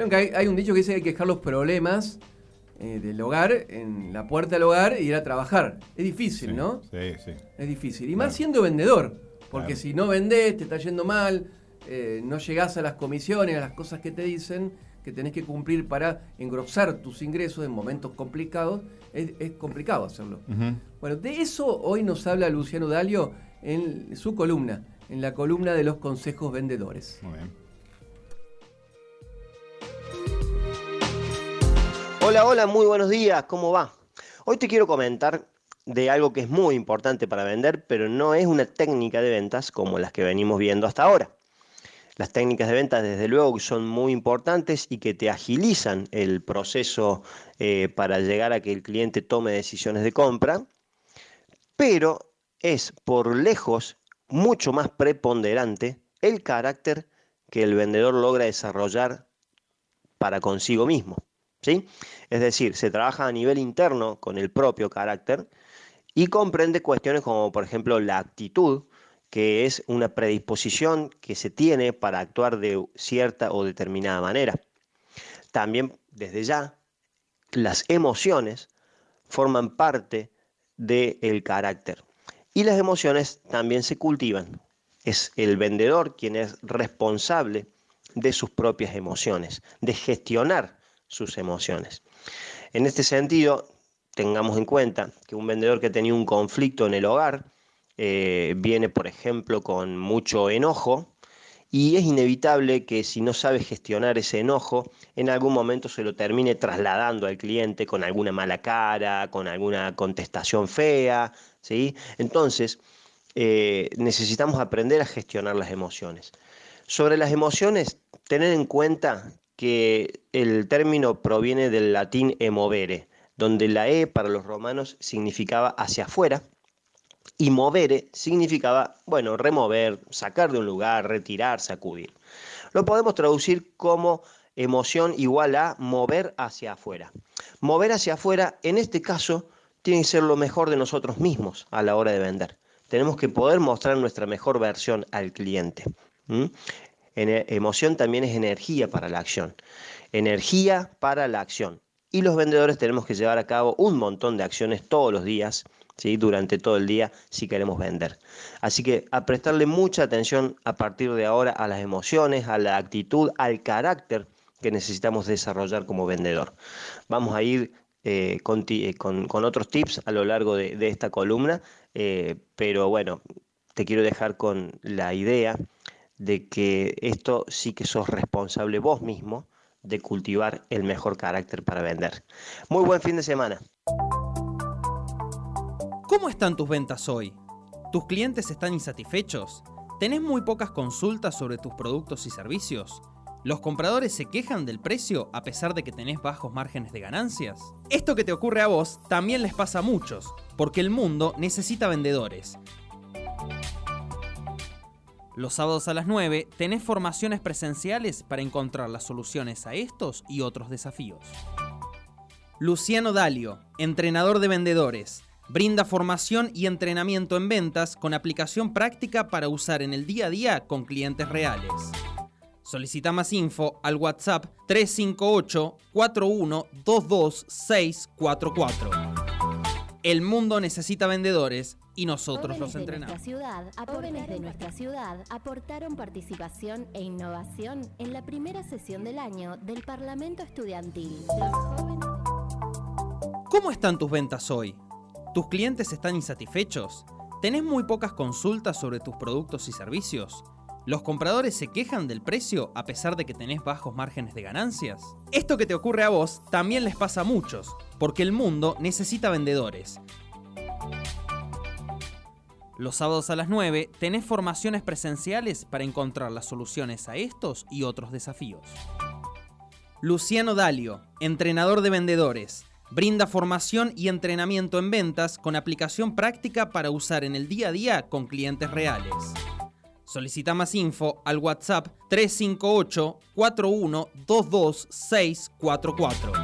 Vieron que hay, hay un dicho que dice que hay que dejar los problemas eh, del hogar en la puerta del hogar e ir a trabajar. Es difícil, Sí, ¿no? Sí, sí. Es difícil. Y más siendo vendedor. Porque Claro. si no vendés, te está yendo mal, eh, no llegás a las comisiones, a las cosas que te dicen, que tenés que cumplir para engrosar tus ingresos en momentos complicados, es, es complicado hacerlo. Bueno, de eso hoy nos habla Luciano Dalio en su columna, en la columna de los consejos vendedores. Muy bien. Hola, hola, muy buenos días, ¿cómo va? Hoy te quiero comentar de algo que es muy importante para vender, pero no es una técnica de ventas como las que venimos viendo hasta ahora. Las técnicas de ventas, desde luego, son muy importantes y que te agilizan el proceso eh, para llegar a que el cliente tome decisiones de compra, pero es por lejos mucho más preponderante el carácter que el vendedor logra desarrollar para consigo mismo. ¿Sí? Es decir, se trabaja a nivel interno con el propio carácter y comprende cuestiones como, por ejemplo, la actitud, que es una predisposición que se tiene para actuar de cierta o determinada manera. También, desde ya, las emociones forman parte del carácter. Y las emociones también se cultivan. Es el vendedor quien es responsable de sus propias emociones, de gestionar sus emociones. En este sentido, tengamos en cuenta que un vendedor que tenía un conflicto en el hogar eh, viene, por ejemplo, con mucho enojo y es inevitable que si no sabe gestionar ese enojo, en algún momento se lo termine trasladando al cliente con alguna mala cara, con alguna contestación fea, ¿sí? Entonces, eh, necesitamos aprender a gestionar las emociones. Sobre las emociones, tener en cuenta que el término proviene del latín emovere, donde la E para los romanos significaba hacia afuera y movere significaba, bueno, remover, sacar de un lugar, retirar, sacudir. Lo podemos traducir como emoción igual a mover hacia afuera. Mover hacia afuera, en este caso, tiene que ser lo mejor de nosotros mismos a la hora de vender. Tenemos que poder mostrar nuestra mejor versión al cliente. En- emoción también es energía para la acción. Energía para la acción. Y los vendedores tenemos que llevar a cabo un montón de acciones todos los días, ¿sí? durante todo el día, si queremos vender. Así que a prestarle mucha atención a partir de ahora a las emociones, a la actitud, al carácter que necesitamos desarrollar como vendedor. Vamos a ir eh, eh, con- otros tips a lo largo de, de esta columna, eh, pero bueno, te quiero dejar con la idea de que esto sí que sos responsable vos mismo de cultivar el mejor carácter para vender. Muy buen fin de semana. ¿Cómo están tus ventas hoy? ¿Tus clientes están insatisfechos? ¿Tenés muy pocas consultas sobre tus productos y servicios? ¿Los compradores se quejan del precio a pesar de que tenés bajos márgenes de ganancias? Esto que te ocurre a vos también les pasa a muchos, porque el mundo necesita vendedores. Los sábados a las 9 tenés formaciones presenciales para encontrar las soluciones a estos y otros desafíos. Luciano Dalio, entrenador de vendedores. Brinda formación y entrenamiento en ventas con aplicación práctica para usar en el día a día con clientes reales. Solicita más info al WhatsApp 358 4122 644. El mundo necesita vendedores y nosotros los de entrenamos. nuestra ciudad, jóvenes de nuestra ciudad aportaron participación e innovación en la primera sesión del año del Parlamento Estudiantil. ¿Cómo están tus ventas hoy? ¿Tus clientes están insatisfechos? ¿Tenés muy pocas consultas sobre tus productos y servicios? ¿Los compradores se quejan del precio a pesar de que tenés bajos márgenes de ganancias? Esto que te ocurre a vos también les pasa a muchos, porque el mundo necesita vendedores. Los sábados a las 9 tenés formaciones presenciales para encontrar las soluciones a estos y otros desafíos. Luciano Dalio, entrenador de vendedores. Brinda formación y entrenamiento en ventas con aplicación práctica para usar en el día a día con clientes reales. Solicita más info al WhatsApp 358 4122 644.